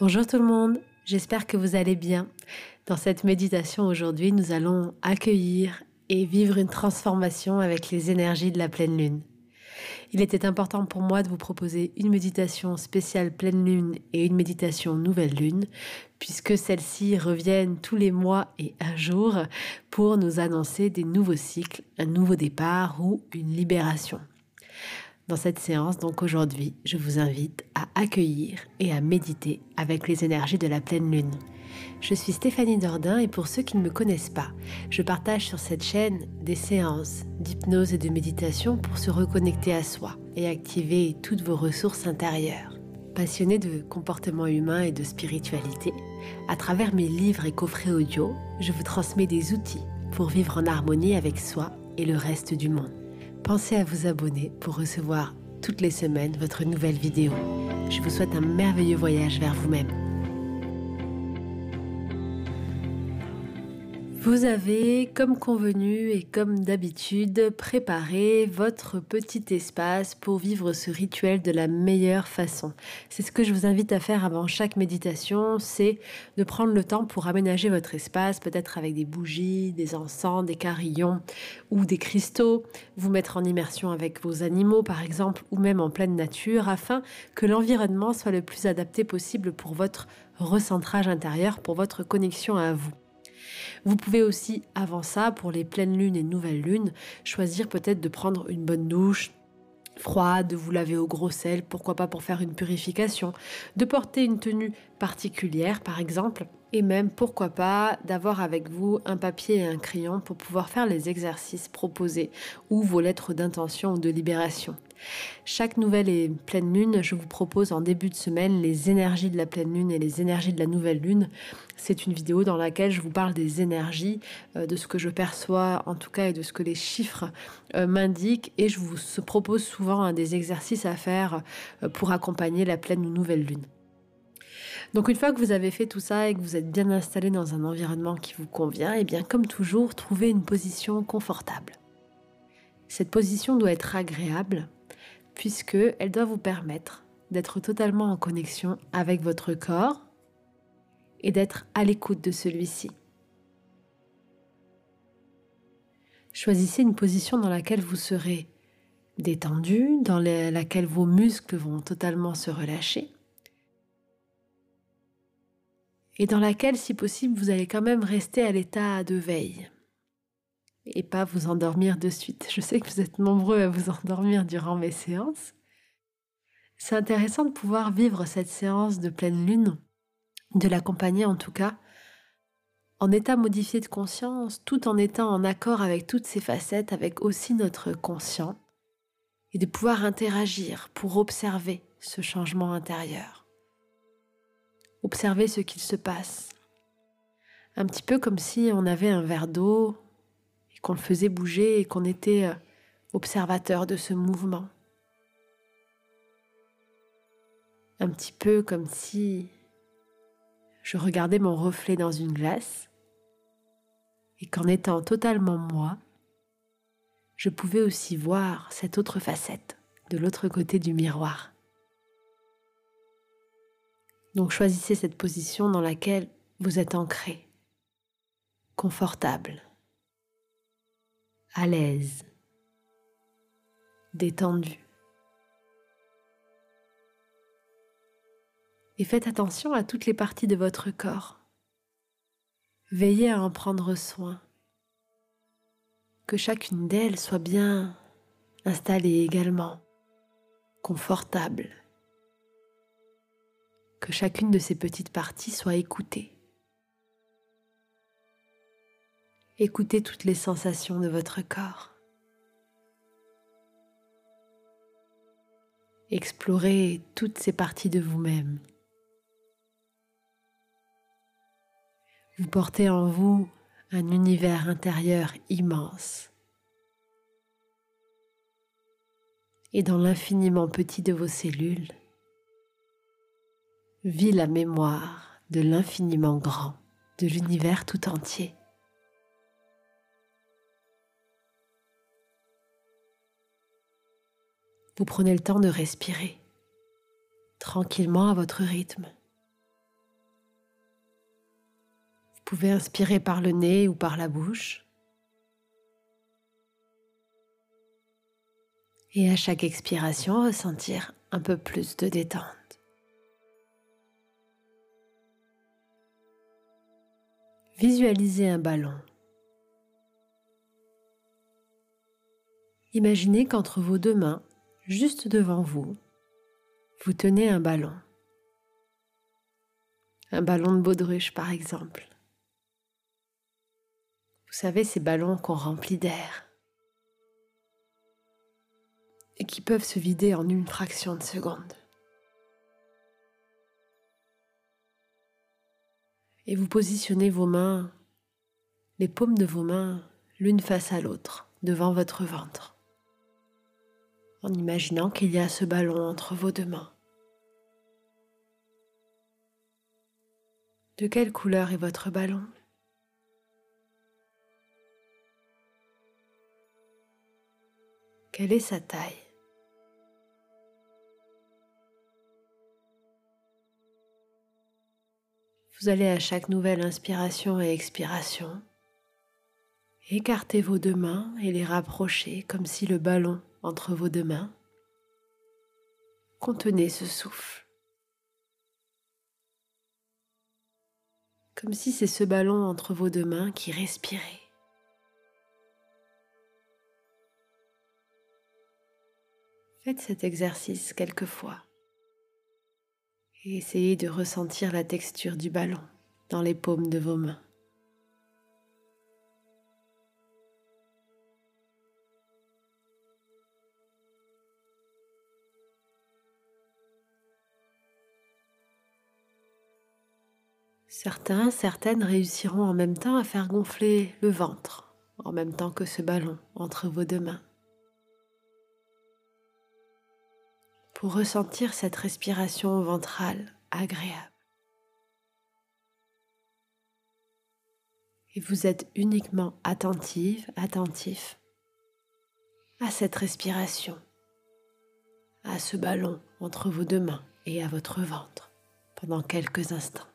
Bonjour tout le monde, j'espère que vous allez bien. Dans cette méditation aujourd'hui, nous allons accueillir et vivre une transformation avec les énergies de la pleine lune. Il était important pour moi de vous proposer une méditation spéciale pleine lune et une méditation nouvelle lune, puisque celles-ci reviennent tous les mois et un jour pour nous annoncer des nouveaux cycles, un nouveau départ ou une libération. Dans cette séance, donc aujourd'hui, je vous invite à accueillir et à méditer avec les énergies de la pleine lune. Je suis Stéphanie Dordain et pour ceux qui ne me connaissent pas, je partage sur cette chaîne des séances d'hypnose et de méditation pour se reconnecter à soi et activer toutes vos ressources intérieures. Passionnée de comportement humain et de spiritualité, à travers mes livres et coffrets audio, je vous transmets des outils pour vivre en harmonie avec soi et le reste du monde pensez à vous abonner pour recevoir toutes les semaines votre nouvelle vidéo. Je vous souhaite un merveilleux voyage vers vous-même. Vous avez, comme convenu et comme d'habitude, préparé votre petit espace pour vivre ce rituel de la meilleure façon. C'est ce que je vous invite à faire avant chaque méditation, c'est de prendre le temps pour aménager votre espace, peut-être avec des bougies, des encens, des carillons ou des cristaux, vous mettre en immersion avec vos animaux par exemple, ou même en pleine nature, afin que l'environnement soit le plus adapté possible pour votre recentrage intérieur, pour votre connexion à vous. Vous pouvez aussi, avant ça, pour les pleines lunes et nouvelles lunes, choisir peut-être de prendre une bonne douche, froide, de vous laver au gros sel, pourquoi pas pour faire une purification, de porter une tenue particulière par exemple, et même pourquoi pas d'avoir avec vous un papier et un crayon pour pouvoir faire les exercices proposés ou vos lettres d'intention ou de libération. Chaque nouvelle et pleine lune, je vous propose en début de semaine les énergies de la pleine lune et les énergies de la nouvelle lune. C'est une vidéo dans laquelle je vous parle des énergies, euh, de ce que je perçois en tout cas et de ce que les chiffres euh, m'indiquent et je vous propose souvent des exercices à faire euh, pour accompagner la pleine ou nouvelle lune. Donc une fois que vous avez fait tout ça et que vous êtes bien installé dans un environnement qui vous convient, et eh bien comme toujours, trouvez une position confortable. Cette position doit être agréable puisque elle doit vous permettre d'être totalement en connexion avec votre corps et d'être à l'écoute de celui-ci. Choisissez une position dans laquelle vous serez détendu, dans laquelle vos muscles vont totalement se relâcher et dans laquelle, si possible, vous allez quand même rester à l'état de veille et pas vous endormir de suite. Je sais que vous êtes nombreux à vous endormir durant mes séances. C'est intéressant de pouvoir vivre cette séance de pleine lune, de l'accompagner en tout cas, en état modifié de conscience, tout en étant en accord avec toutes ces facettes, avec aussi notre conscient, et de pouvoir interagir pour observer ce changement intérieur observer ce qu'il se passe. Un petit peu comme si on avait un verre d'eau et qu'on le faisait bouger et qu'on était euh, observateur de ce mouvement. Un petit peu comme si je regardais mon reflet dans une glace et qu'en étant totalement moi, je pouvais aussi voir cette autre facette de l'autre côté du miroir. Donc choisissez cette position dans laquelle vous êtes ancré, confortable, à l'aise, détendu. Et faites attention à toutes les parties de votre corps. Veillez à en prendre soin. Que chacune d'elles soit bien installée également, confortable que chacune de ces petites parties soit écoutée. Écoutez toutes les sensations de votre corps. Explorez toutes ces parties de vous-même. Vous portez en vous un univers intérieur immense. Et dans l'infiniment petit de vos cellules, vit la mémoire de l'infiniment grand, de l'univers tout entier. Vous prenez le temps de respirer tranquillement à votre rythme, Vous pouvez inspirer par le nez ou par la bouche. Et à chaque expiration, ressentir un peu plus de détente. Visualisez un ballon. Imaginez qu'entre vos deux mains, juste devant vous, vous tenez un ballon. Un ballon de baudruche par exemple. Vous savez, ces ballons qu'on remplit d'air et qui peuvent se vider en une fraction de seconde. Et vous positionnez vos mains, les paumes de vos mains, l'une face à l'autre, devant votre ventre. En imaginant qu'il y a ce ballon entre vos deux mains. De quelle couleur est votre ballon? Quelle est sa taille? Vous allez à chaque nouvelle inspiration et expiration écarter vos deux mains et les rapprocher comme si le ballon entre vos deux mains. Contenez ce souffle. Comme si c'est ce ballon entre vos deux mains qui respirait. Faites cet exercice quelquefois et essayez de ressentir la texture du ballon dans les paumes de vos mains. Certains, certaines réussiront en même temps à faire gonfler le ventre, en même temps que ce ballon entre vos deux mains. Pour ressentir cette respiration ventrale agréable. Et vous êtes uniquement attentive, attentif à cette respiration, à ce ballon entre vos deux mains et à votre ventre pendant quelques instants.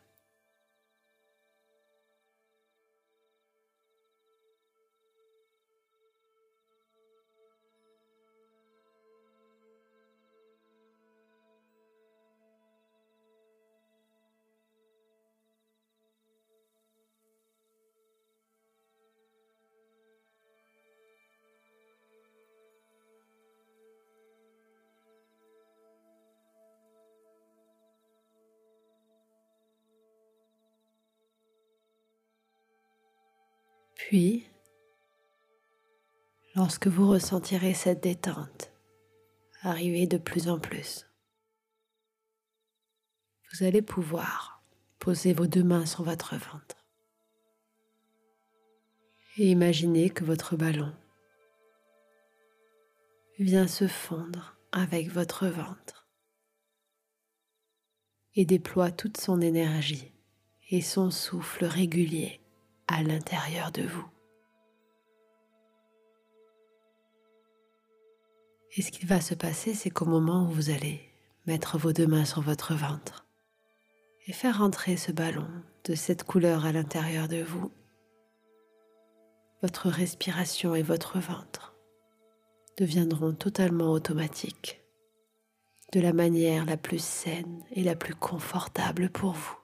Puis, lorsque vous ressentirez cette détente arriver de plus en plus, vous allez pouvoir poser vos deux mains sur votre ventre et imaginer que votre ballon vient se fondre avec votre ventre et déploie toute son énergie et son souffle régulier à l'intérieur de vous. Et ce qui va se passer, c'est qu'au moment où vous allez mettre vos deux mains sur votre ventre et faire entrer ce ballon de cette couleur à l'intérieur de vous, votre respiration et votre ventre deviendront totalement automatiques, de la manière la plus saine et la plus confortable pour vous.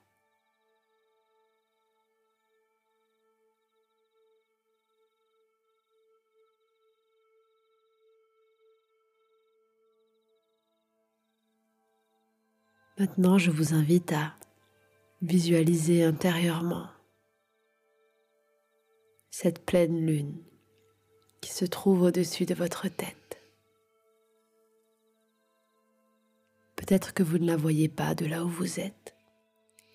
Maintenant, je vous invite à visualiser intérieurement cette pleine lune qui se trouve au-dessus de votre tête. Peut-être que vous ne la voyez pas de là où vous êtes,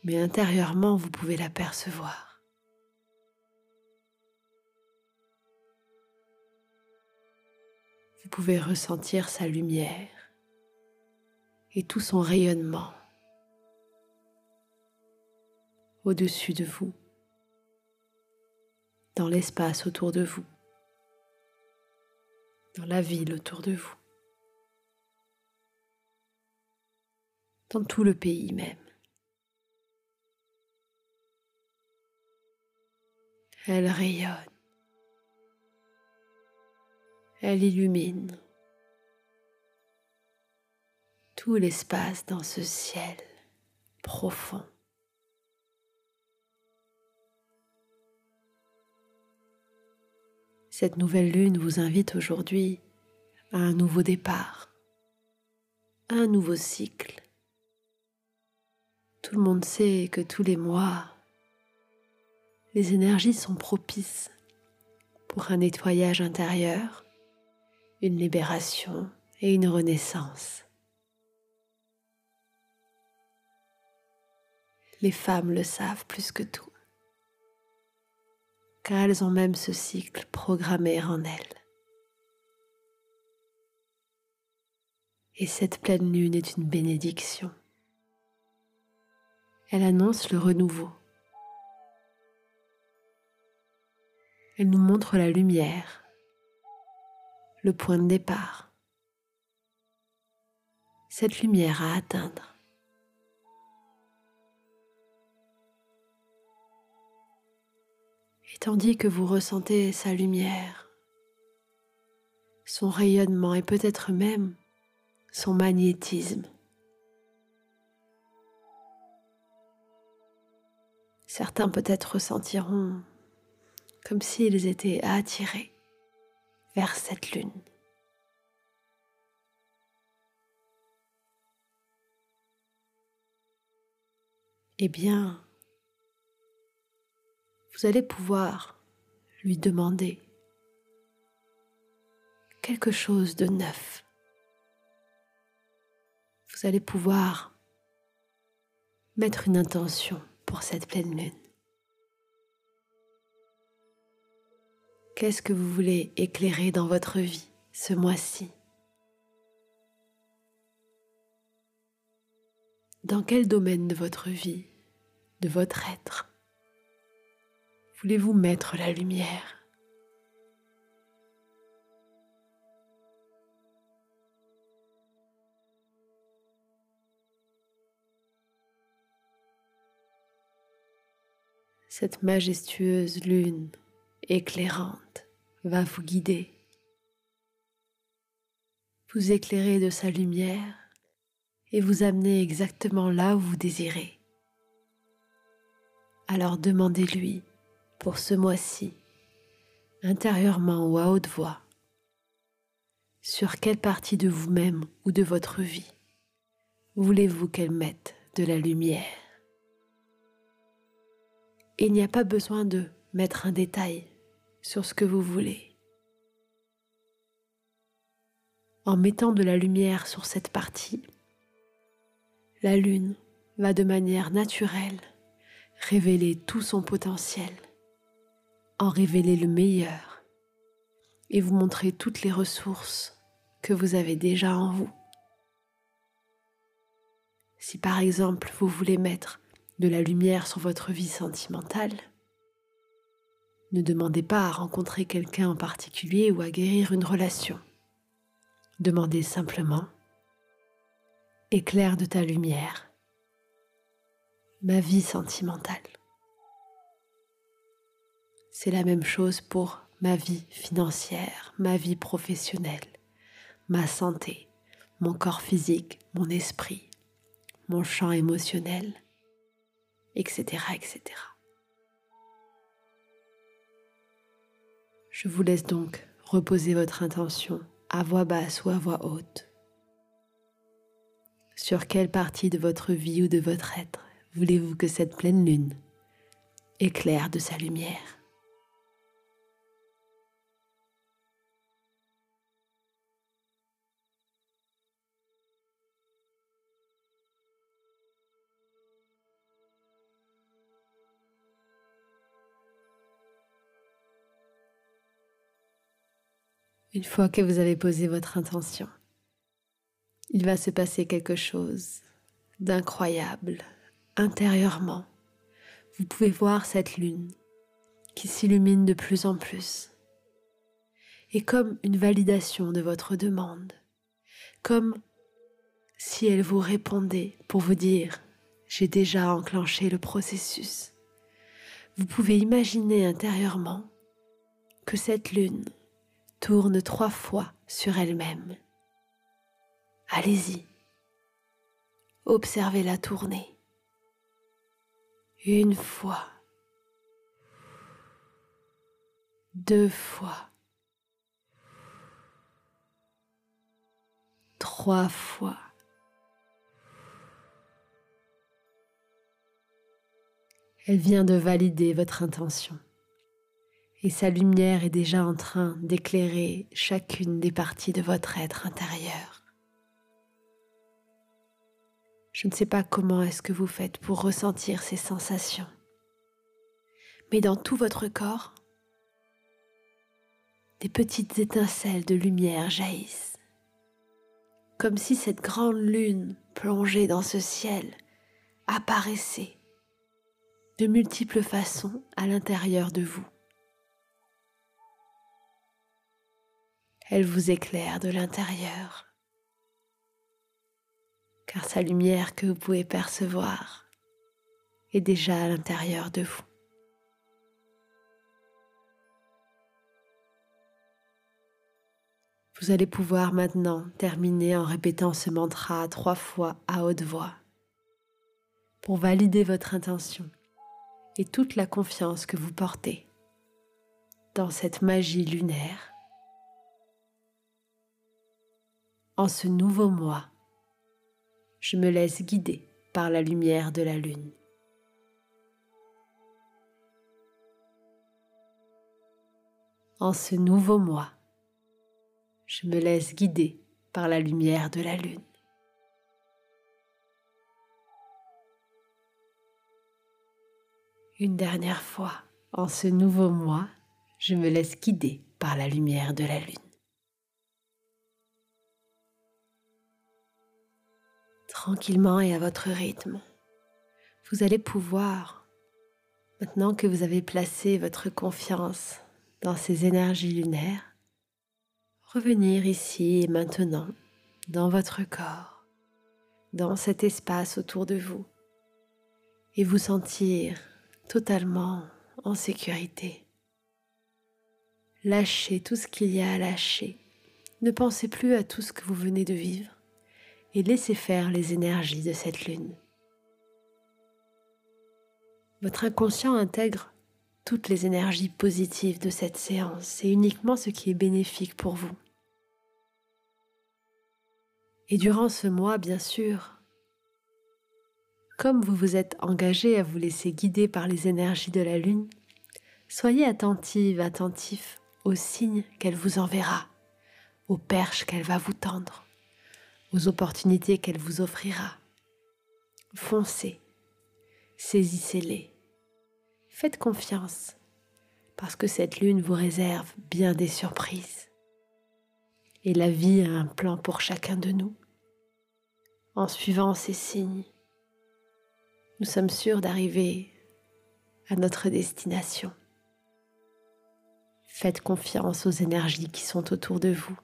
mais intérieurement, vous pouvez la percevoir. Vous pouvez ressentir sa lumière et tout son rayonnement au-dessus de vous, dans l'espace autour de vous, dans la ville autour de vous, dans tout le pays même. Elle rayonne. Elle illumine tout l'espace dans ce ciel profond. Cette nouvelle lune vous invite aujourd'hui à un nouveau départ, à un nouveau cycle. Tout le monde sait que tous les mois, les énergies sont propices pour un nettoyage intérieur, une libération et une renaissance. Les femmes le savent plus que tout, car elles ont même ce cycle programmé en elles. Et cette pleine lune est une bénédiction. Elle annonce le renouveau. Elle nous montre la lumière, le point de départ. Cette lumière à atteindre. Tandis que vous ressentez sa lumière, son rayonnement et peut-être même son magnétisme, certains peut-être ressentiront comme s'ils étaient attirés vers cette lune. Eh bien, vous allez pouvoir lui demander quelque chose de neuf. Vous allez pouvoir mettre une intention pour cette pleine lune. Qu'est-ce que vous voulez éclairer dans votre vie ce mois-ci? Dans quel domaine de votre vie, de votre être Voulez-vous mettre la lumière? Cette majestueuse lune éclairante va vous guider, vous éclairer de sa lumière et vous amener exactement là où vous désirez. Alors demandez-lui pour ce mois-ci, intérieurement ou à haute voix, sur quelle partie de vous-même ou de votre vie voulez-vous qu'elle mette de la lumière? Il n'y a pas besoin de mettre un détail sur ce que vous voulez. En mettant de la lumière sur cette partie, la lune va de manière naturelle révéler tout son potentiel en révéler le meilleur et vous montrer toutes les ressources que vous avez déjà en vous. Si par exemple vous voulez mettre de la lumière sur votre vie sentimentale, ne demandez pas à rencontrer quelqu'un en particulier ou à guérir une relation. Demandez simplement Éclaire de ta lumière ma vie sentimentale. C'est la même chose pour ma vie financière, ma vie professionnelle, ma santé, mon corps physique, mon esprit, mon champ émotionnel, etc., etc. Je vous laisse donc reposer votre intention à voix basse ou à voix haute. Sur quelle partie de votre vie ou de votre être voulez-vous que cette pleine lune éclaire de sa lumière? Une fois que vous avez posé votre intention, il va se passer quelque chose d'incroyable intérieurement. Vous pouvez voir cette lune qui s'illumine de plus en plus. Et comme une validation de votre demande, comme si elle vous répondait pour vous dire j'ai déjà enclenché le processus. vous pouvez imaginer intérieurement que cette lune tourne trois fois sur elle-même. Allez-y, observez la tournée. Une fois, deux fois, trois fois. Elle vient de valider votre intention et sa lumière est déjà en train d'éclairer chacune des parties de votre être intérieur. Je ne sais pas comment est-ce que vous faites pour ressentir ces sensations, mais dans tout votre corps, des petites étincelles de lumière jaillissent, comme si cette grande lune plongée dans ce ciel apparaissait de multiples façons à l'intérieur de vous. Elle vous éclaire de l'intérieur, car sa lumière que vous pouvez percevoir est déjà à l'intérieur de vous. Vous allez pouvoir maintenant terminer en répétant ce mantra trois fois à haute voix pour valider votre intention et toute la confiance que vous portez dans cette magie lunaire. En ce nouveau mois, je me laisse guider par la lumière de la lune. En ce nouveau mois, je me laisse guider par la lumière de la lune. Une dernière fois, en ce nouveau mois, je me laisse guider par la lumière de la lune. Tranquillement et à votre rythme, vous allez pouvoir, maintenant que vous avez placé votre confiance dans ces énergies lunaires, revenir ici et maintenant dans votre corps, dans cet espace autour de vous, et vous sentir totalement en sécurité. Lâchez tout ce qu'il y a à lâcher. Ne pensez plus à tout ce que vous venez de vivre et laissez faire les énergies de cette lune. Votre inconscient intègre toutes les énergies positives de cette séance et uniquement ce qui est bénéfique pour vous. Et durant ce mois, bien sûr, comme vous vous êtes engagé à vous laisser guider par les énergies de la Lune, soyez attentive, attentif aux signes qu'elle vous enverra, aux perches qu'elle va vous tendre, aux opportunités qu'elle vous offrira. Foncez, saisissez-les, faites confiance, parce que cette lune vous réserve bien des surprises. Et la vie a un plan pour chacun de nous. En suivant ces signes, nous sommes sûrs d'arriver à notre destination. Faites confiance aux énergies qui sont autour de vous.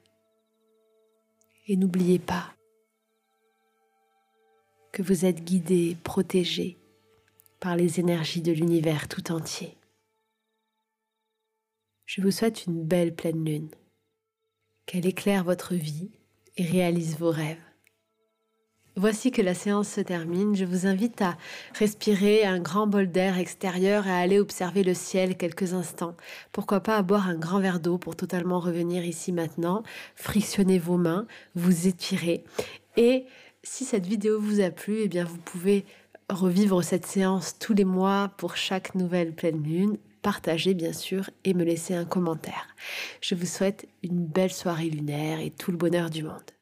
Et n'oubliez pas que vous êtes guidé, protégé par les énergies de l'univers tout entier. Je vous souhaite une belle pleine lune, qu'elle éclaire votre vie et réalise vos rêves. Voici que la séance se termine. Je vous invite à respirer un grand bol d'air extérieur et à aller observer le ciel quelques instants. Pourquoi pas à boire un grand verre d'eau pour totalement revenir ici maintenant. Frictionnez vos mains, vous étirez. Et si cette vidéo vous a plu, eh bien vous pouvez revivre cette séance tous les mois pour chaque nouvelle pleine lune. Partagez bien sûr et me laisser un commentaire. Je vous souhaite une belle soirée lunaire et tout le bonheur du monde.